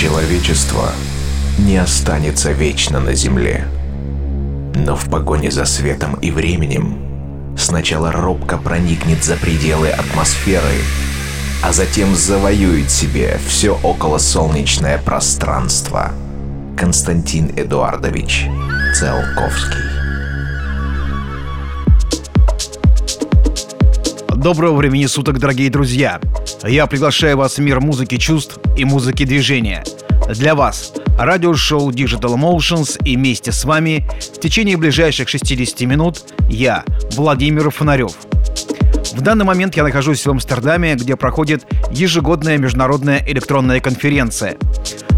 Человечество не останется вечно на Земле. Но в погоне за светом и временем сначала робко проникнет за пределы атмосферы, а затем завоюет себе все околосолнечное пространство. Константин Эдуардович Циолковский Доброго времени суток, дорогие друзья! Я приглашаю вас в мир музыки чувств и музыки движения. Для вас радиошоу Digital Emotions и вместе с вами в течение ближайших 60 минут я, Владимир Фонарев. В данный момент я нахожусь в Амстердаме, где проходит ежегодная международная электронная конференция.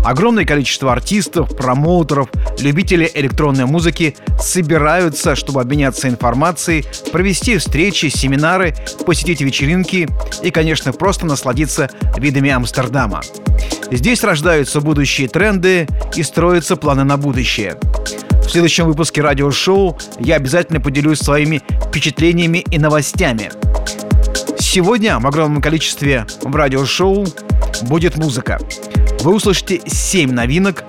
Огромное количество артистов, промоутеров, любителей электронной музыки собираются, чтобы обменяться информацией, провести встречи, семинары, посетить вечеринки и, конечно, просто насладиться видами Амстердама. Здесь рождаются будущие тренды и строятся планы на будущее. В следующем выпуске радиошоу я обязательно поделюсь своими впечатлениями и новостями. Сегодня в огромном количестве в радиошоу будет музыка. Вы услышите 7 новинок.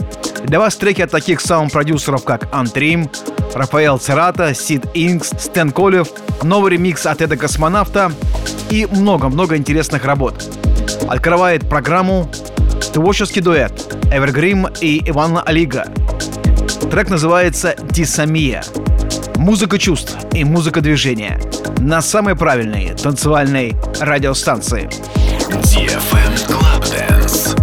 Для вас треки от таких саунд-продюсеров, как Антрим, Рафаэл Церата, Сид Инкс, Стэн Колев, новый ремикс от Эда Космонавта и много-много интересных работ. Открывает программу творческий дуэт Эвергрим и Ивана Алига. Трек называется «Дисамия». Музыка чувств и музыка движения на самой правильной танцевальной радиостанции. DFM Club Dance.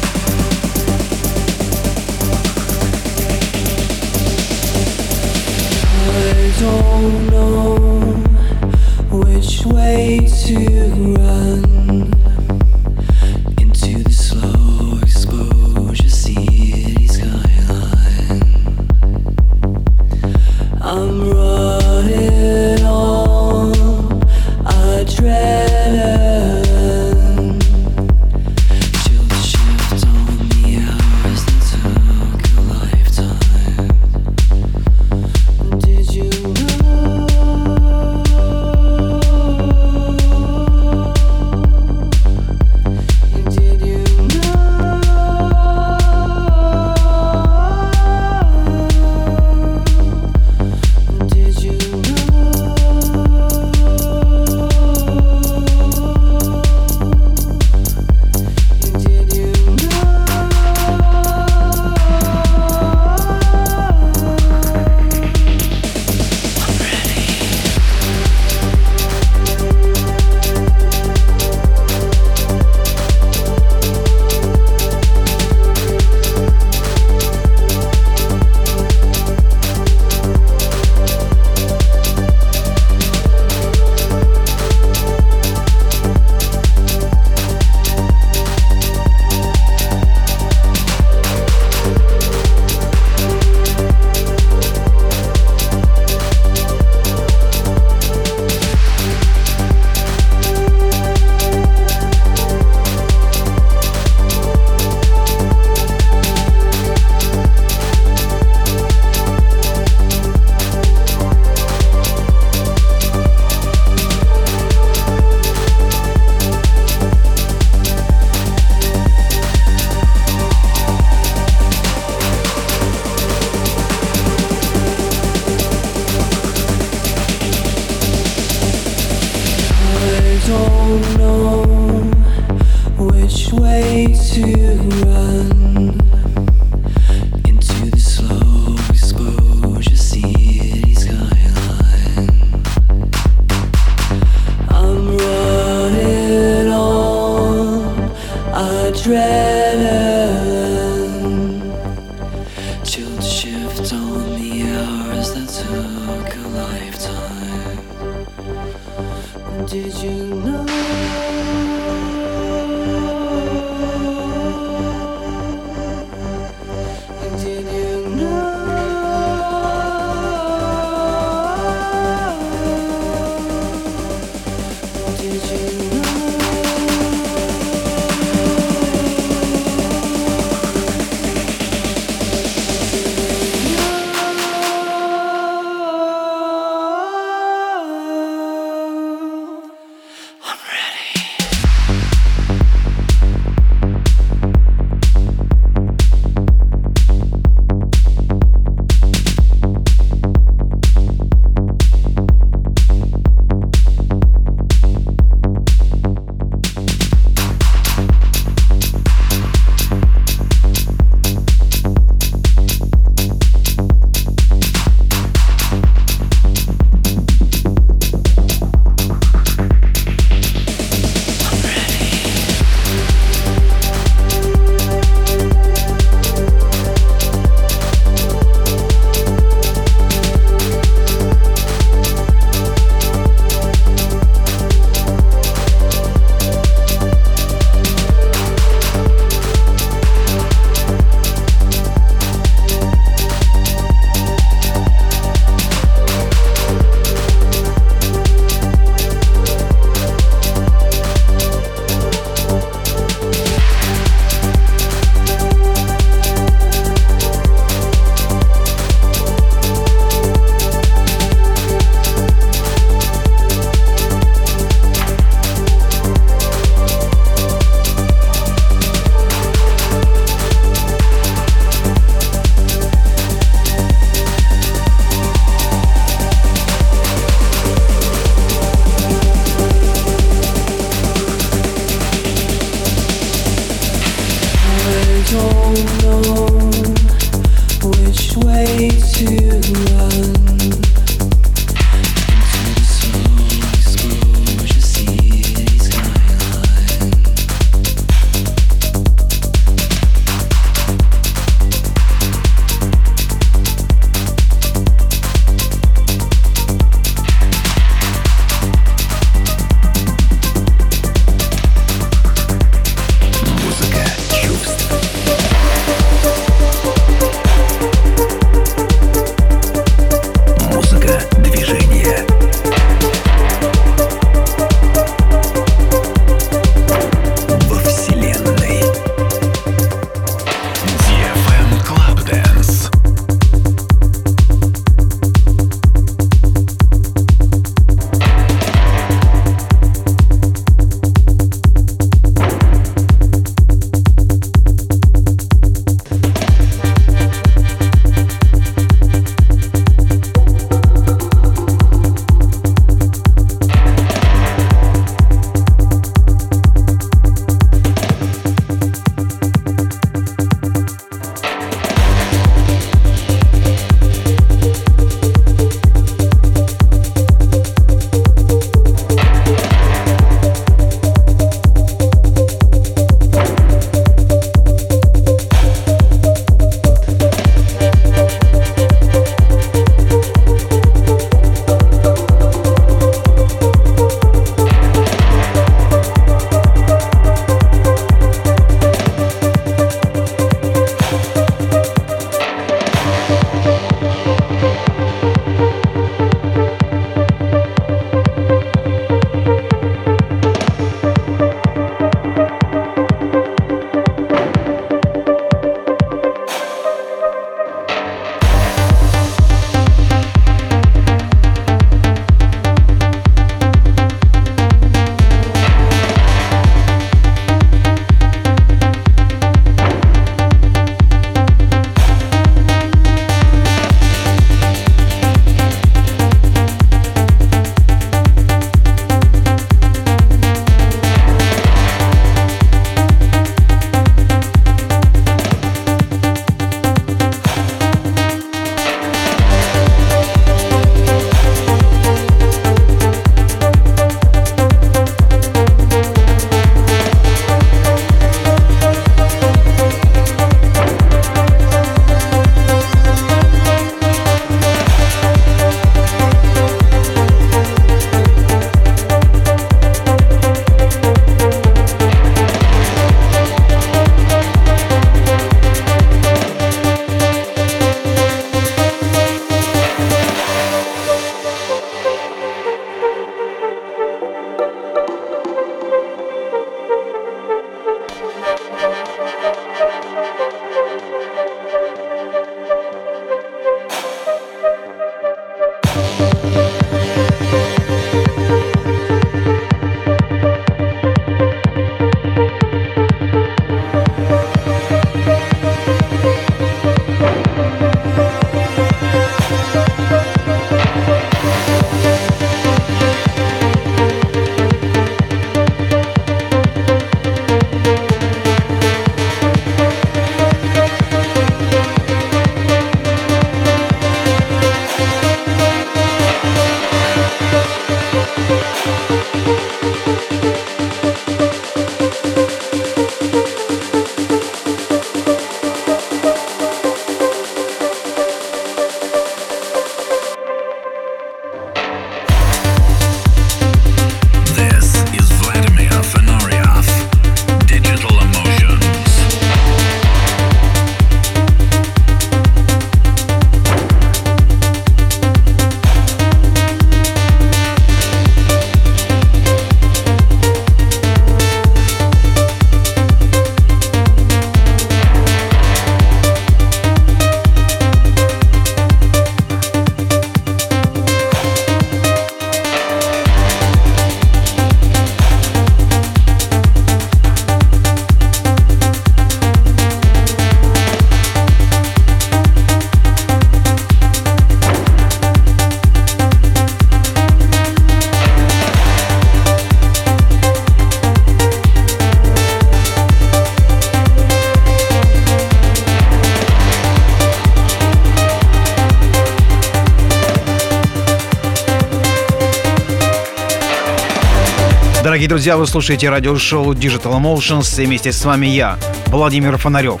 Дорогие друзья, вы слушаете радиошоу Digital Emotions и вместе с вами я, Владимир Фонарев.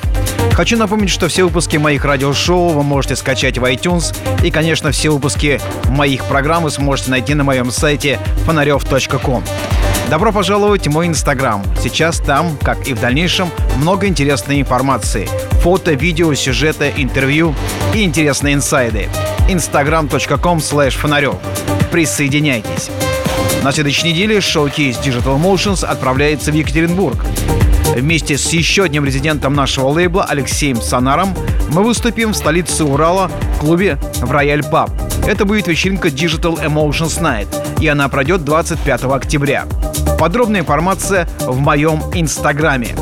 Хочу напомнить, что все выпуски моих радиошоу вы можете скачать в iTunes и, конечно, все выпуски моих программ вы сможете найти на моем сайте фонарев.ком. Добро пожаловать в мой инстаграм. Сейчас там, как и в дальнейшем, много интересной информации. Фото, видео, сюжеты, интервью и интересные инсайды. instagram.com slash фонарев. Присоединяйтесь. На следующей неделе шоу-кейс Digital Motions отправляется в Екатеринбург. Вместе с еще одним резидентом нашего лейбла Алексеем Санаром мы выступим в столице Урала в клубе в Рояль Паб. Это будет вечеринка Digital Emotions Night, и она пройдет 25 октября. Подробная информация в моем инстаграме.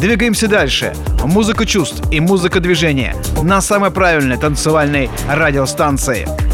Двигаемся дальше. Музыка чувств и музыка движения на самой правильной танцевальной радиостанции –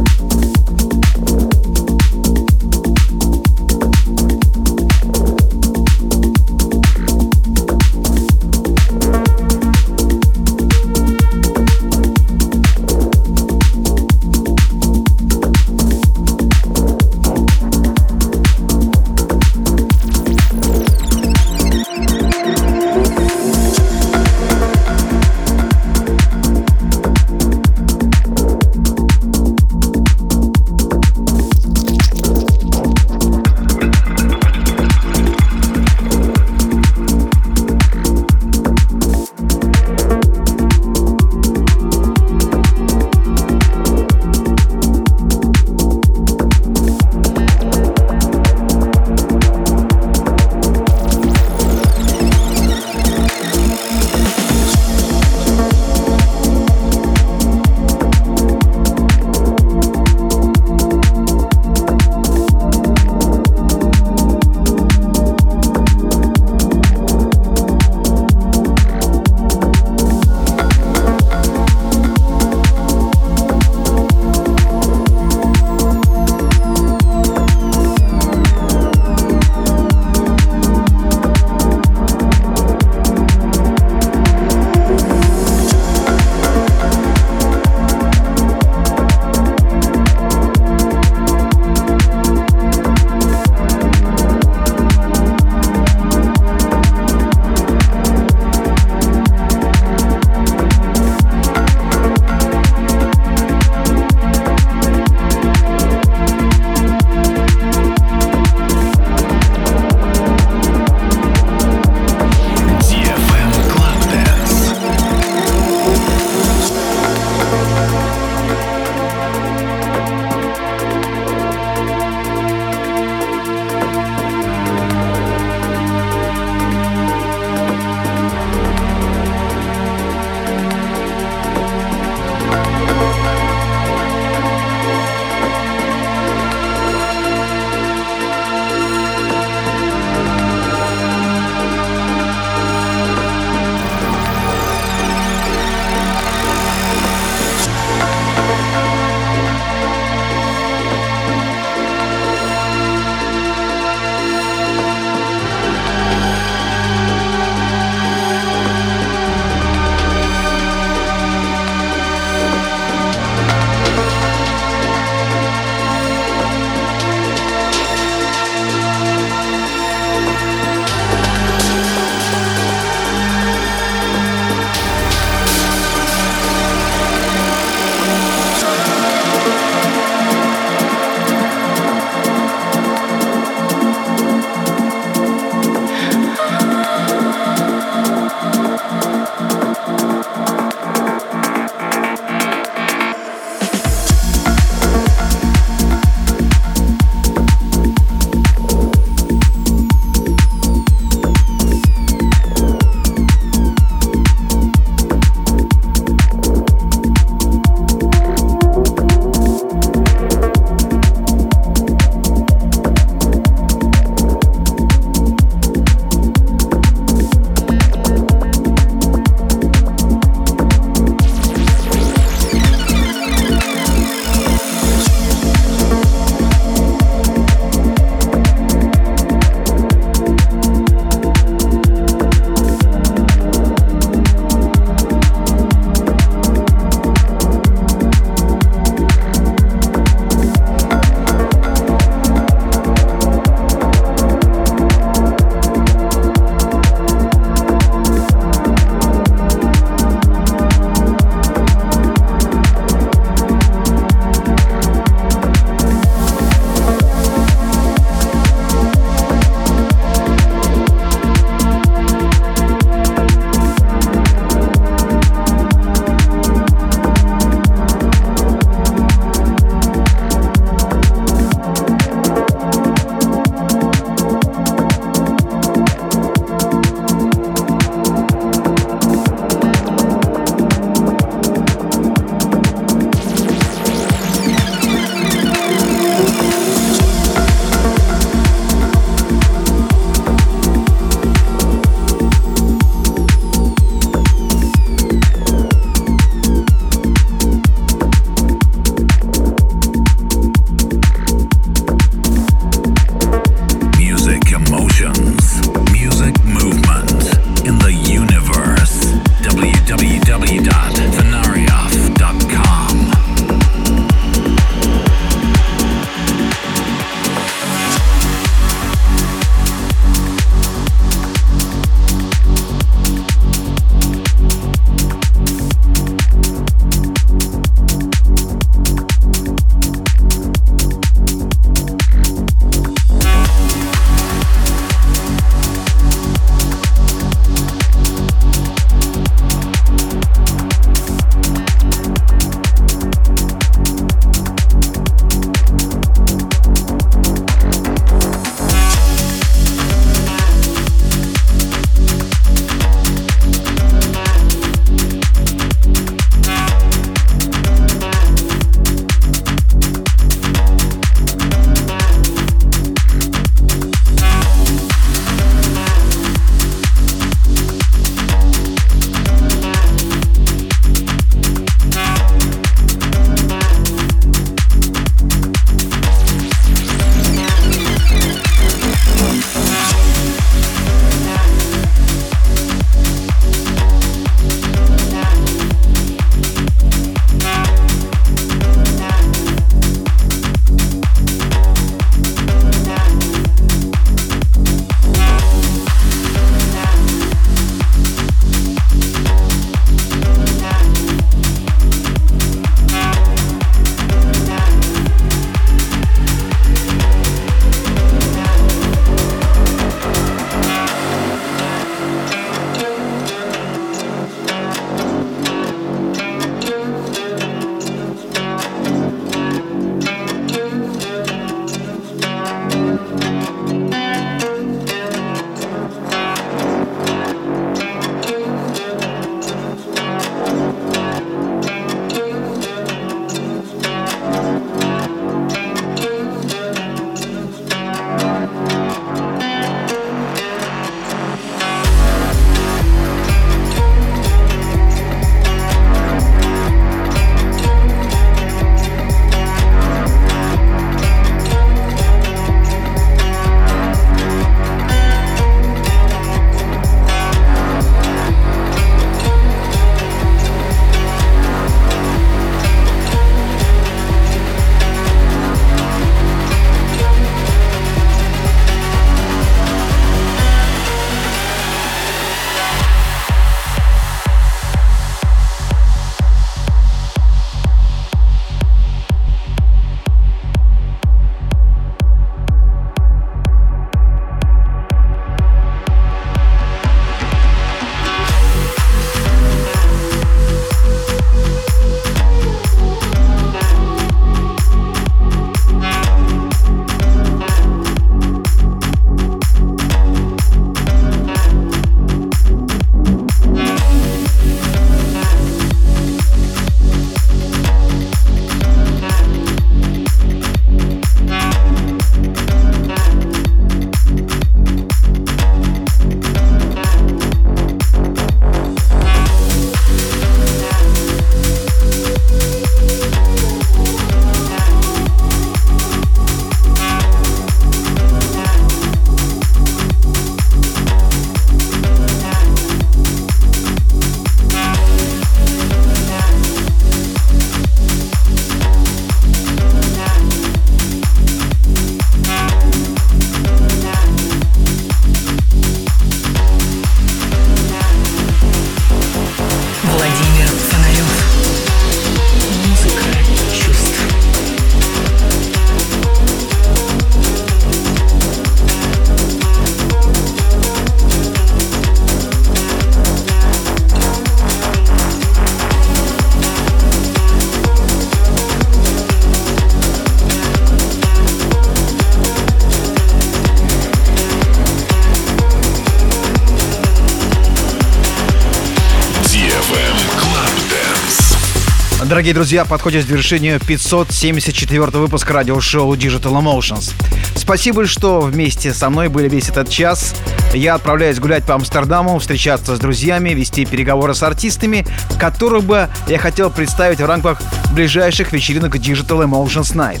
Дорогие друзья, подходит к завершению 574 выпуск радиошоу Digital Emotions. Спасибо, что вместе со мной были весь этот час. Я отправляюсь гулять по Амстердаму, встречаться с друзьями, вести переговоры с артистами, которых бы я хотел представить в рамках ближайших вечеринок Digital Emotions Night.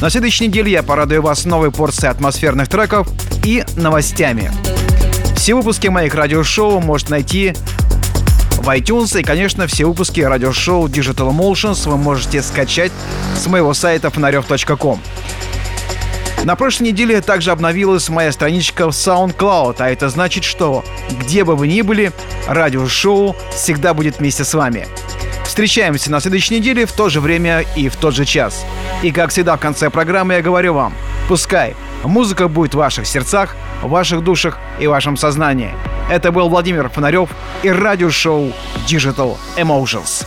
На следующей неделе я порадую вас новой порцией атмосферных треков и новостями. Все выпуски моих радиошоу можете найти в iTunes. И, конечно, все выпуски радиошоу Digital Emotions вы можете скачать с моего сайта фонарев.ком. На прошлой неделе также обновилась моя страничка в SoundCloud, а это значит, что где бы вы ни были, радиошоу всегда будет вместе с вами. Встречаемся на следующей неделе в то же время и в тот же час. И как всегда в конце программы я говорю вам, пускай музыка будет в ваших сердцах, в ваших душах и вашем сознании. Это был Владимир Фонарев и радиошоу Digital Emotions.